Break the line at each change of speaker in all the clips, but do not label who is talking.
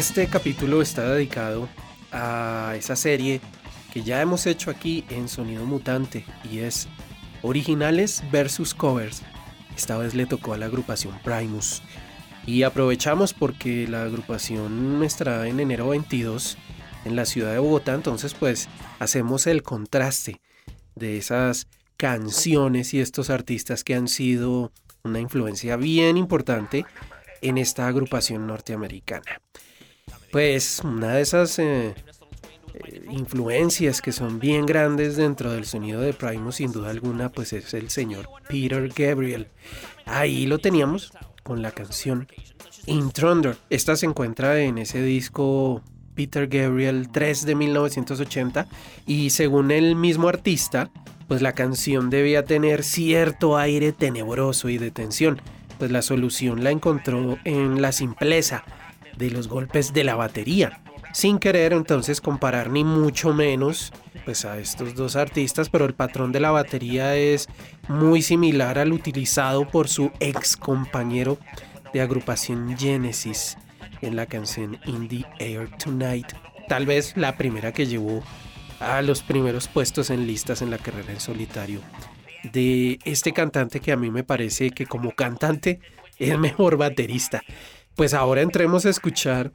Este capítulo está dedicado a esa serie que ya hemos hecho aquí en Sonido Mutante y es originales versus covers. Esta vez le tocó a la agrupación Primus. Y aprovechamos porque la agrupación estará en enero 22 en la ciudad de Bogotá, entonces pues hacemos el contraste de esas canciones y estos artistas que han sido una influencia bien importante en esta agrupación norteamericana. Pues una de esas eh, eh, influencias que son bien grandes dentro del sonido de Primus, sin duda alguna, pues es el señor Peter Gabriel. Ahí lo teníamos con la canción In Thunder. Esta se encuentra en ese disco Peter Gabriel 3 de 1980 y según el mismo artista, pues la canción debía tener cierto aire tenebroso y de tensión, pues la solución la encontró en la simpleza de los golpes de la batería. Sin querer entonces comparar ni mucho menos pues a estos dos artistas, pero el patrón de la batería es muy similar al utilizado por su ex compañero de agrupación Genesis en la canción In the Air Tonight, tal vez la primera que llevó a los primeros puestos en listas en la carrera en solitario de este cantante que a mí me parece que como cantante es mejor baterista. Pues ahora entremos a escuchar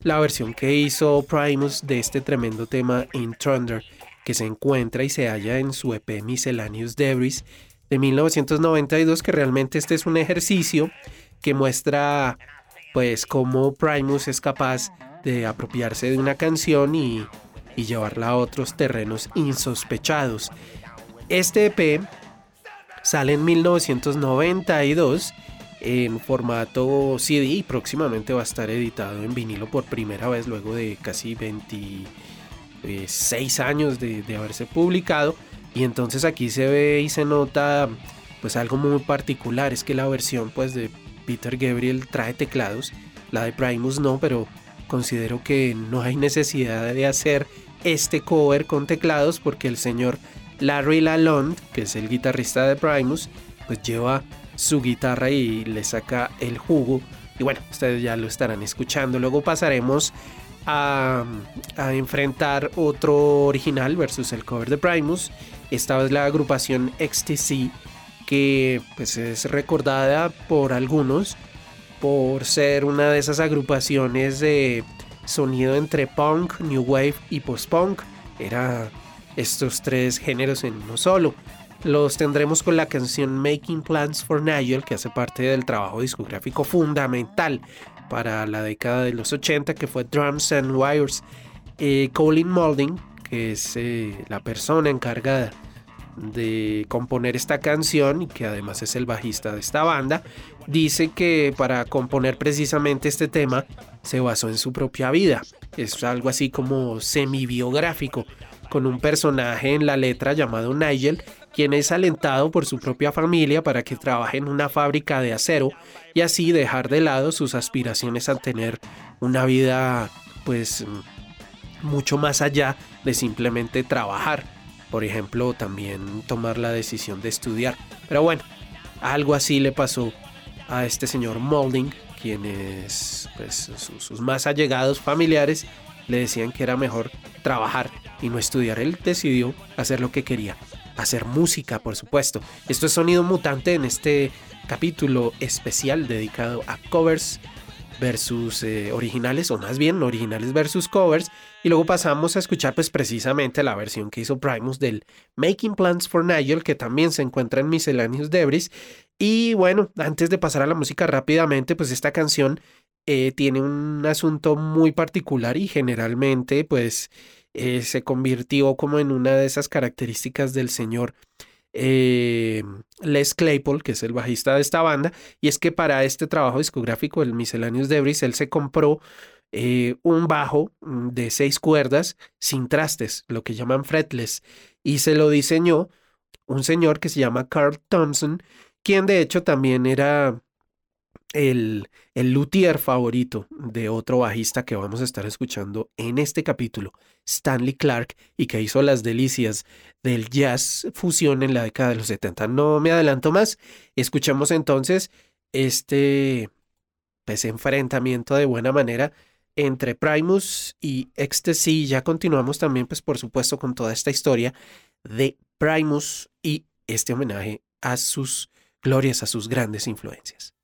la versión que hizo Primus de este tremendo tema In Thunder, que se encuentra y se halla en su EP Miscellaneous Debris de 1992, que realmente este es un ejercicio que muestra pues cómo Primus es capaz de apropiarse de una canción y, y llevarla a otros terrenos insospechados. Este EP sale en 1992 en formato CD y próximamente va a estar editado en vinilo por primera vez luego de casi 26 años de, haberse publicado. Y entonces aquí se ve y se nota pues algo muy particular, es que la versión pues de Peter Gabriel trae teclados, la de Primus no, pero considero que no hay necesidad de hacer este cover con teclados porque el señor Larry Lalonde, que es el guitarrista de Primus, pues lleva su guitarra y le saca el jugo. Y bueno, ustedes ya lo estarán escuchando. Luego pasaremos a, enfrentar otro original versus el cover de Primus. Esta vez la agrupación XTC, que pues es recordada por algunos por ser una de esas agrupaciones de sonido entre punk, new wave y post-punk. Era estos tres géneros en uno solo. Los tendremos con la canción Making Plans for Nigel, que hace parte del trabajo discográfico fundamental para la década de los 80, que fue Drums and Wires. Eh, Colin Moulding, que es eh, la persona encargada de componer esta canción y que además es el bajista de esta banda, dice que para componer precisamente este tema se basó en su propia vida. Es algo así como semi-biográfico, con un personaje en la letra llamado Nigel quien es alentado por su propia familia para que trabaje en una fábrica de acero y así dejar de lado sus aspiraciones a tener una vida pues mucho más allá de simplemente trabajar. Por ejemplo, también tomar la decisión de estudiar. Pero bueno, algo así le pasó a este señor Molding, quienes pues, sus más allegados familiares le decían que era mejor trabajar y no estudiar. Él decidió hacer lo que quería, hacer música, por supuesto. Esto es Sonido Mutante en este capítulo especial dedicado a covers versus eh, originales, o más bien originales versus covers. Y luego pasamos a escuchar pues precisamente la versión que hizo Primus del Making Plans for Nigel, que también se encuentra en Miscellaneous Debris. Y bueno, antes de pasar a la música rápidamente, pues esta canción eh, tiene un asunto muy particular y generalmente pues eh, se convirtió como en una de esas características del señor eh, Les Claypool, que es el bajista de esta banda, y es que para este trabajo discográfico, el Miscellaneous Debris, él se compró un bajo mm, de seis cuerdas sin trastes, lo que llaman fretless, y se lo diseñó un señor que se llama Carl Thompson, quien de hecho también era el, el luthier favorito de otro bajista que vamos a estar escuchando en este capítulo, Stanley Clark, y que hizo las delicias del jazz fusión en la década de los 70. No me adelanto más, escuchamos entonces este pues, enfrentamiento de buena manera entre Primus y Ecstasy. Ya continuamos también, pues por supuesto, con toda esta historia de Primus y este homenaje a sus glorias, a sus grandes influencias.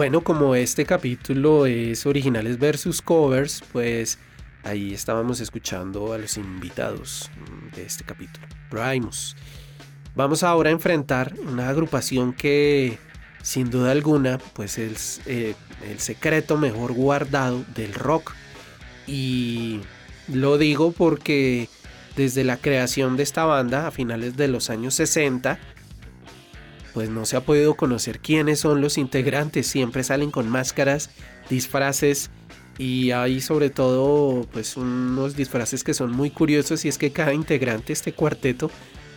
Bueno, como este capítulo es originales versus covers, pues ahí estábamos escuchando a los invitados mm, de este capítulo, Primus. Vamos ahora a enfrentar una agrupación que sin duda alguna pues es eh, el secreto mejor guardado del rock. Y lo digo porque desde la creación de esta banda a finales de los años 60, pues no se ha podido conocer quiénes son los integrantes, siempre salen con máscaras, disfraces y hay sobre todo pues unos disfraces que son muy curiosos y es que cada integrante, este cuarteto,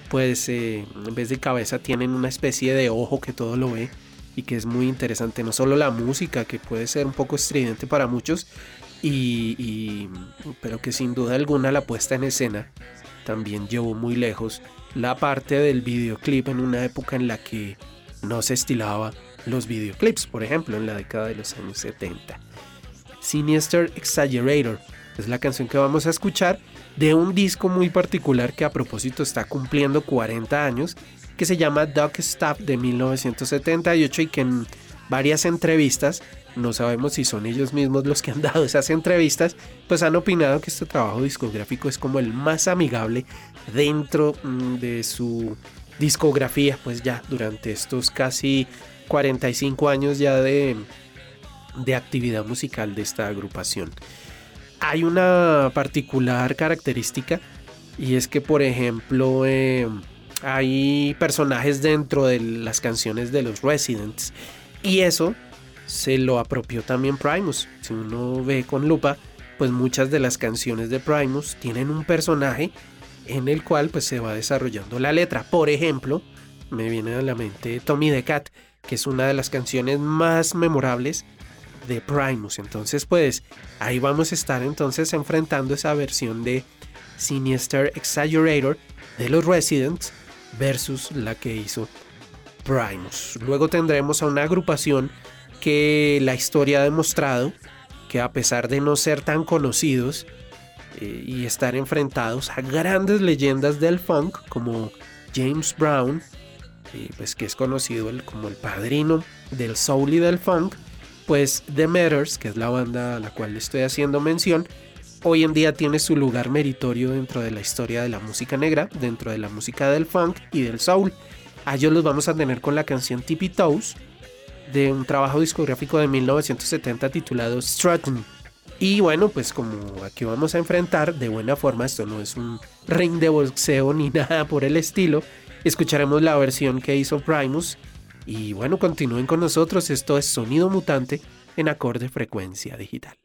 pues eh, en vez de cabeza tienen una especie de ojo que todo lo ve y que es muy interesante, no solo la música que puede ser un poco estridente para muchos, y pero que sin duda alguna la puesta en escena también llevó muy lejos la parte del videoclip en una época en la que no se estilaba los videoclips, por ejemplo, en la década de los años 70. Sinister Exaggerator es la canción que vamos a escuchar de un disco muy particular que a propósito está cumpliendo 40 años, que se llama Duck Stuff de 1978 y que en varias entrevistas, no sabemos si son ellos mismos los que han dado esas entrevistas, pues han opinado que este trabajo discográfico es como el más amigable dentro mm, de su discografía, pues ya durante estos casi 45 años ya de, de actividad musical de esta agrupación. Hay una particular característica y es que por ejemplo eh, hay personajes dentro de las canciones de los Residents y eso se lo apropió también Primus. Si uno ve con lupa, pues muchas de las canciones de Primus tienen un personaje en el cual pues se va desarrollando la letra. Por ejemplo, me viene a la mente Tommy the Cat, que es una de las canciones más memorables de Primus. Entonces, pues ahí vamos a estar entonces enfrentando esa versión de Sinister Exaggerator de los Residents versus la que hizo Primus. Luego tendremos a una agrupación que la historia ha demostrado que a pesar de no ser tan conocidos, eh, y estar enfrentados a grandes leyendas del funk como James Brown, pues que es conocido como el padrino del soul y del funk, pues The Matters, que es la banda a la cual le estoy haciendo mención, hoy en día tiene su lugar meritorio dentro de la historia de la música negra, dentro de la música del funk y del soul. A ellos los vamos a tener con la canción Tippy Toes de un trabajo discográfico de 1970 titulado Strutting. Y bueno, pues como aquí vamos a enfrentar de buena forma, esto no es un ring de boxeo ni nada por el estilo, escucharemos la versión que hizo Primus. Y bueno, continúen con nosotros, esto es Sonido Mutante en acorde frecuencia digital.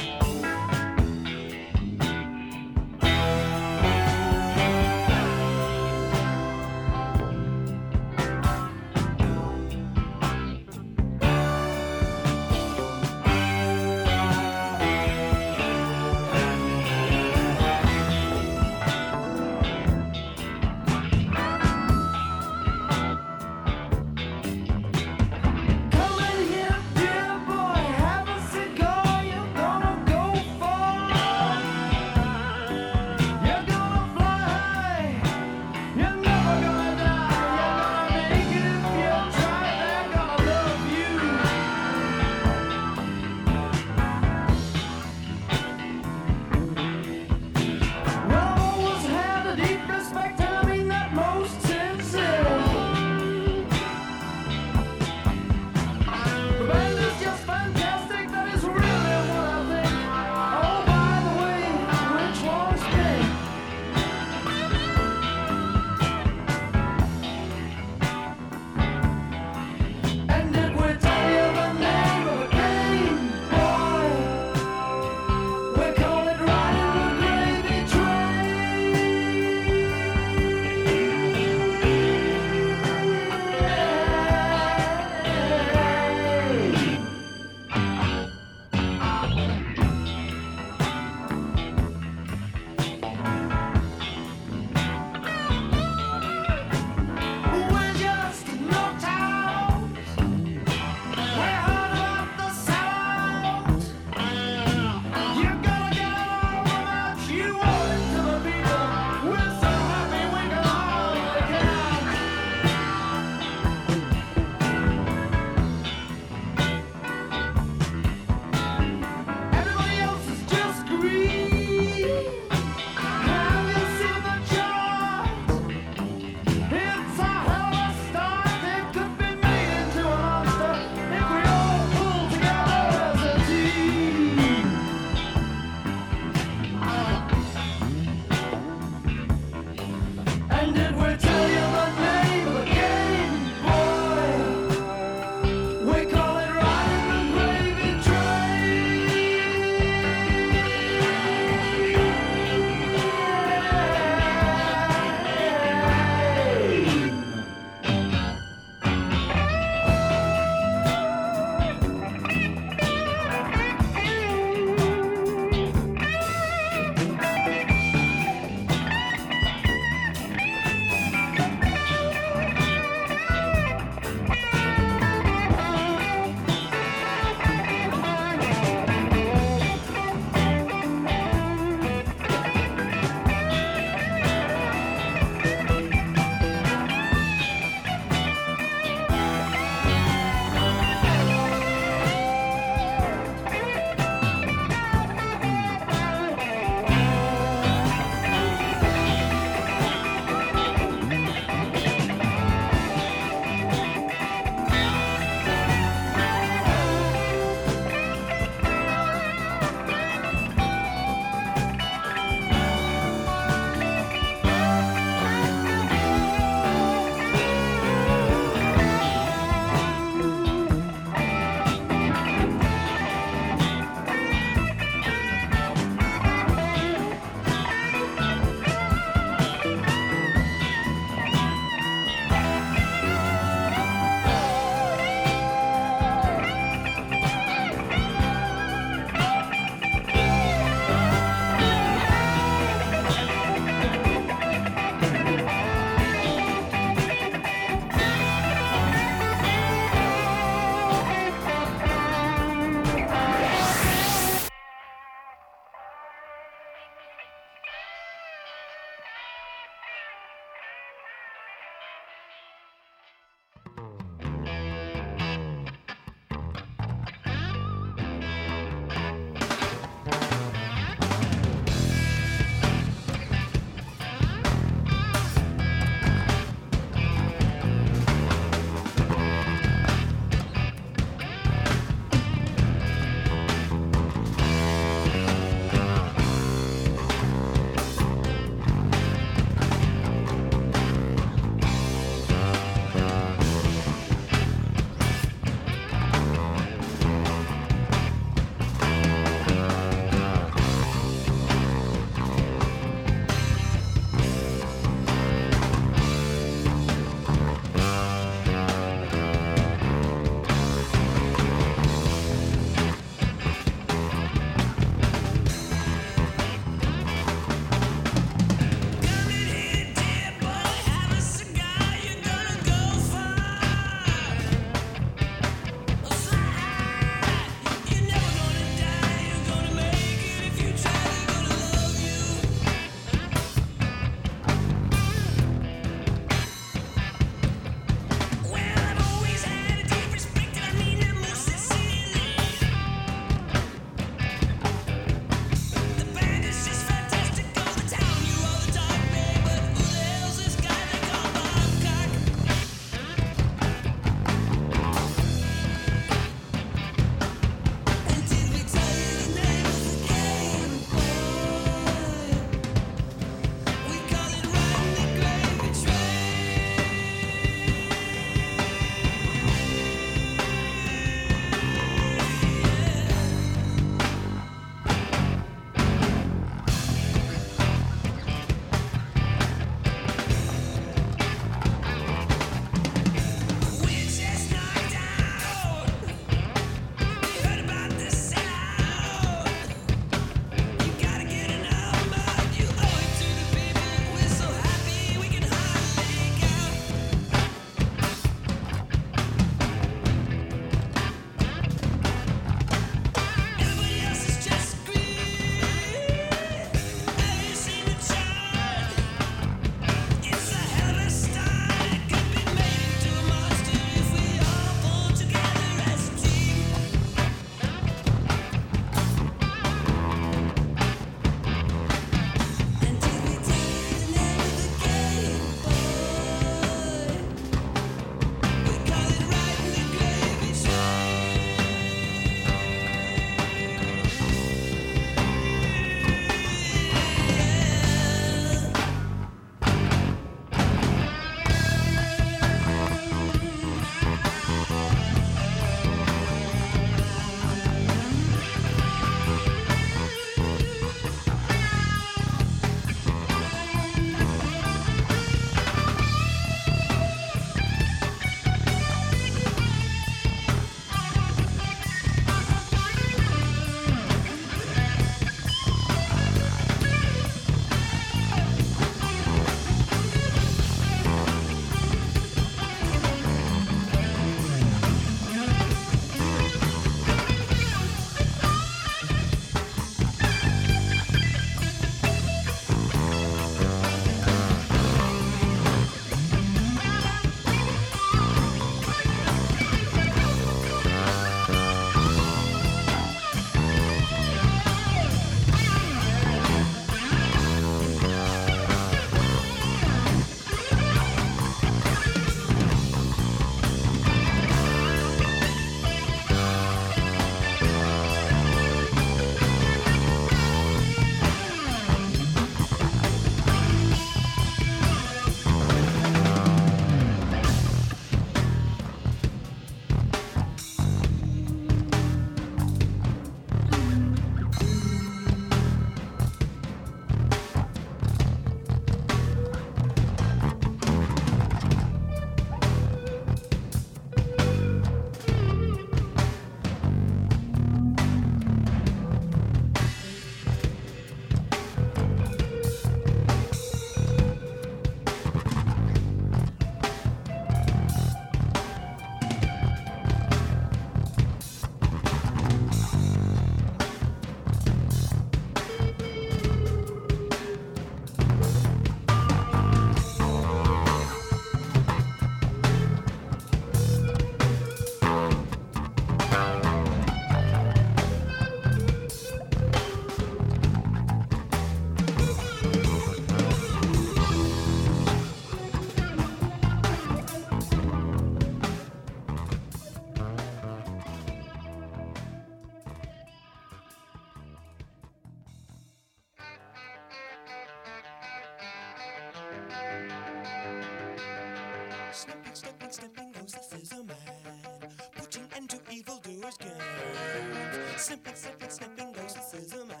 Snipping, snipping goes the scissor man, putting end to evildoers' games. Snipping, snipping, snipping goes the scissor man.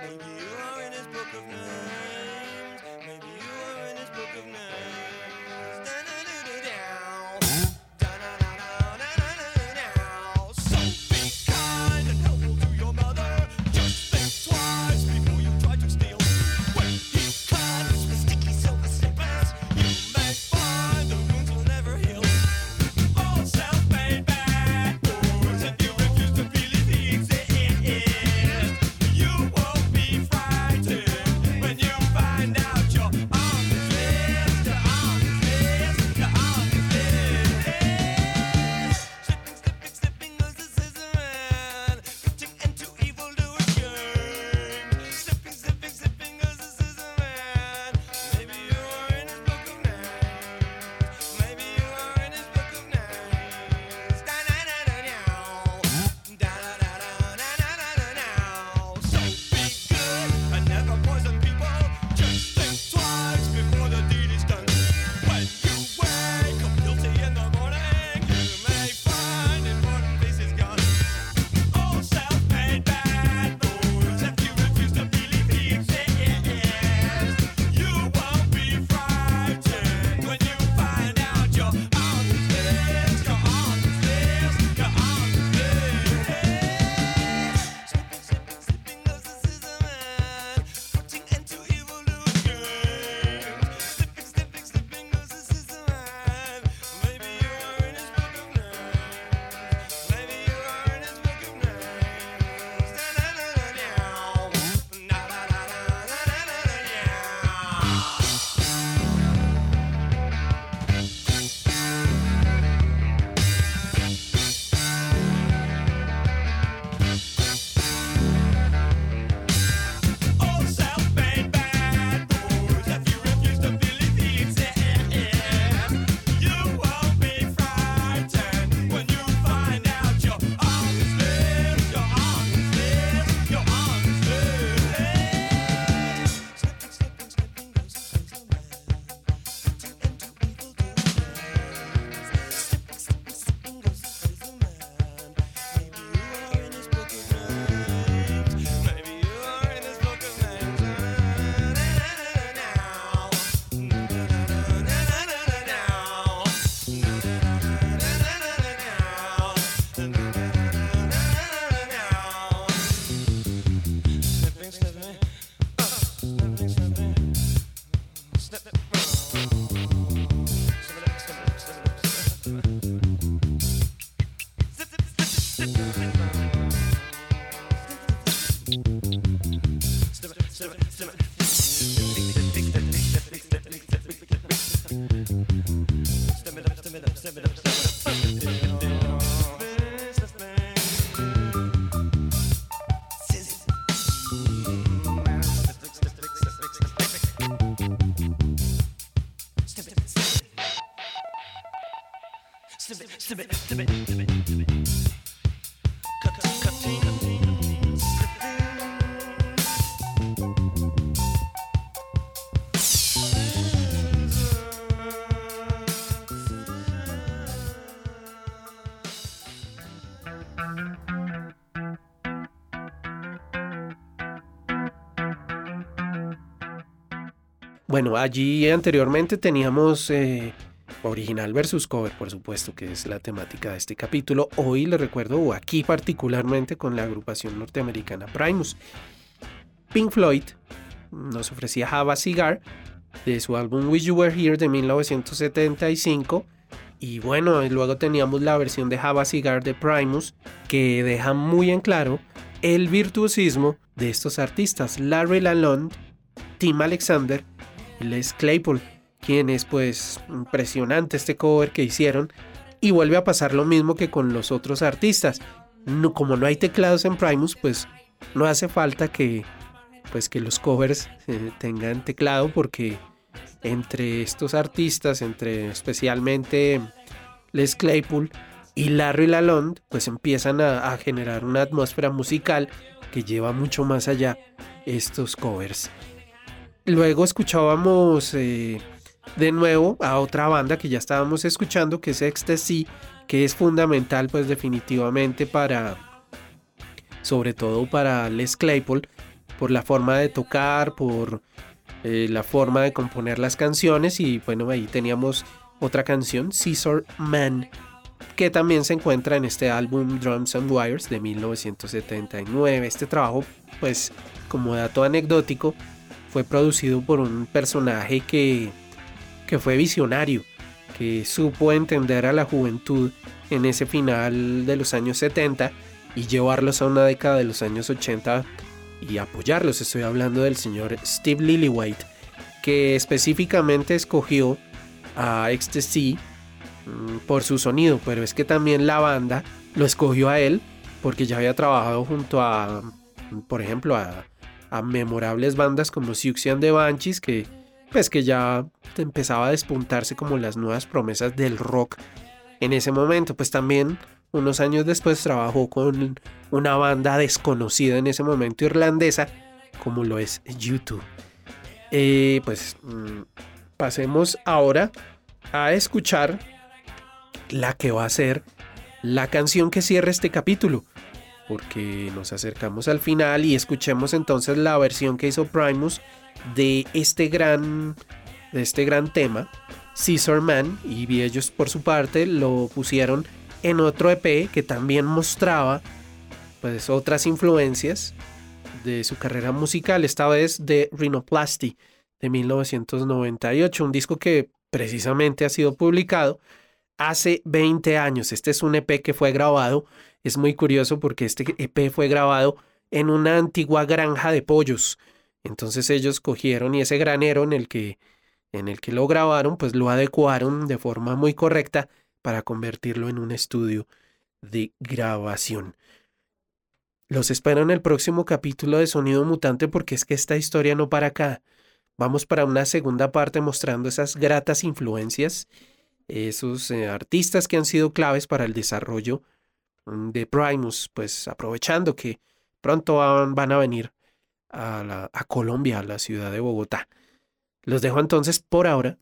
Maybe you are in his book of names.
Bueno, allí anteriormente teníamos eh, original versus cover, por supuesto, que es la temática de este capítulo. Hoy les recuerdo, aquí particularmente con la agrupación norteamericana Primus. Pink Floyd nos ofrecía Java Cigar de su álbum Wish You Were Here de 1975. Y bueno, luego teníamos la versión de Java Cigar de Primus que deja muy en claro el virtuosismo de estos artistas, Larry Lalonde, Tim Alexander y Les Claypool, quienes pues impresionante este cover que hicieron y vuelve a pasar lo mismo que con los otros artistas. Como no hay teclados en Primus, pues no hace falta que pues que los covers eh, tengan teclado porque entre estos artistas, entre especialmente Les Claypool y Larry Lalonde, pues empiezan a, a generar una atmósfera musical que lleva mucho más allá estos covers. Luego escuchábamos eh, de nuevo a otra banda que ya estábamos escuchando, que es Ecstasy, que es fundamental pues definitivamente para, sobre todo para Les Claypool, por la forma de tocar, por eh, la forma de componer las canciones y bueno, ahí teníamos otra canción, Caesar Man, que también se encuentra en este álbum Drums and Wires de 1979. Este trabajo, pues como dato anecdótico, fue producido por un personaje que, que fue visionario, que supo entender a la juventud en ese final de los años 70 y llevarlos a una década de los años 80 y apoyarlos. Estoy hablando del señor Steve Lillywhite, que específicamente escogió a Ecstasy mm, por su sonido, pero es que también la banda lo escogió a él porque ya había trabajado junto a, por ejemplo, a, a memorables bandas como Siouxsie and the Banshees, que pues que ya empezaba a despuntarse como las nuevas promesas del rock en ese momento. Pues también unos años después trabajó con una banda desconocida en ese momento irlandesa, como lo es YouTube. Pues mm, pasemos ahora a escuchar la que va a ser la canción que cierra este capítulo. Porque nos acercamos al final y escuchemos entonces la versión que hizo Primus de este gran, de este gran tema, Caesar Man. Y ellos por su parte lo pusieron en otro EP que también mostraba pues otras influencias de su carrera musical, esta vez de Rhinoplasty de 1998, un disco que precisamente ha sido publicado hace 20 años. Este es un EP que fue grabado, es muy curioso porque este EP fue grabado en una antigua granja de pollos. Entonces ellos cogieron y ese granero en el que en el que lo grabaron, pues lo adecuaron de forma muy correcta para convertirlo en un estudio de grabación. Los espero en el próximo capítulo de Sonido Mutante porque es que esta historia no para acá. Vamos para una segunda parte mostrando esas gratas influencias, esos eh, artistas que han sido claves para el desarrollo mm, de Primus, pues aprovechando que pronto van, van a venir a, Colombia, a la ciudad de Bogotá. Los dejo entonces por ahora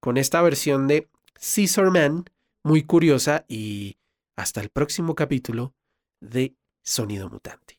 con esta versión de Caesar Man, muy curiosa y hasta el próximo capítulo de Sonido Mutante.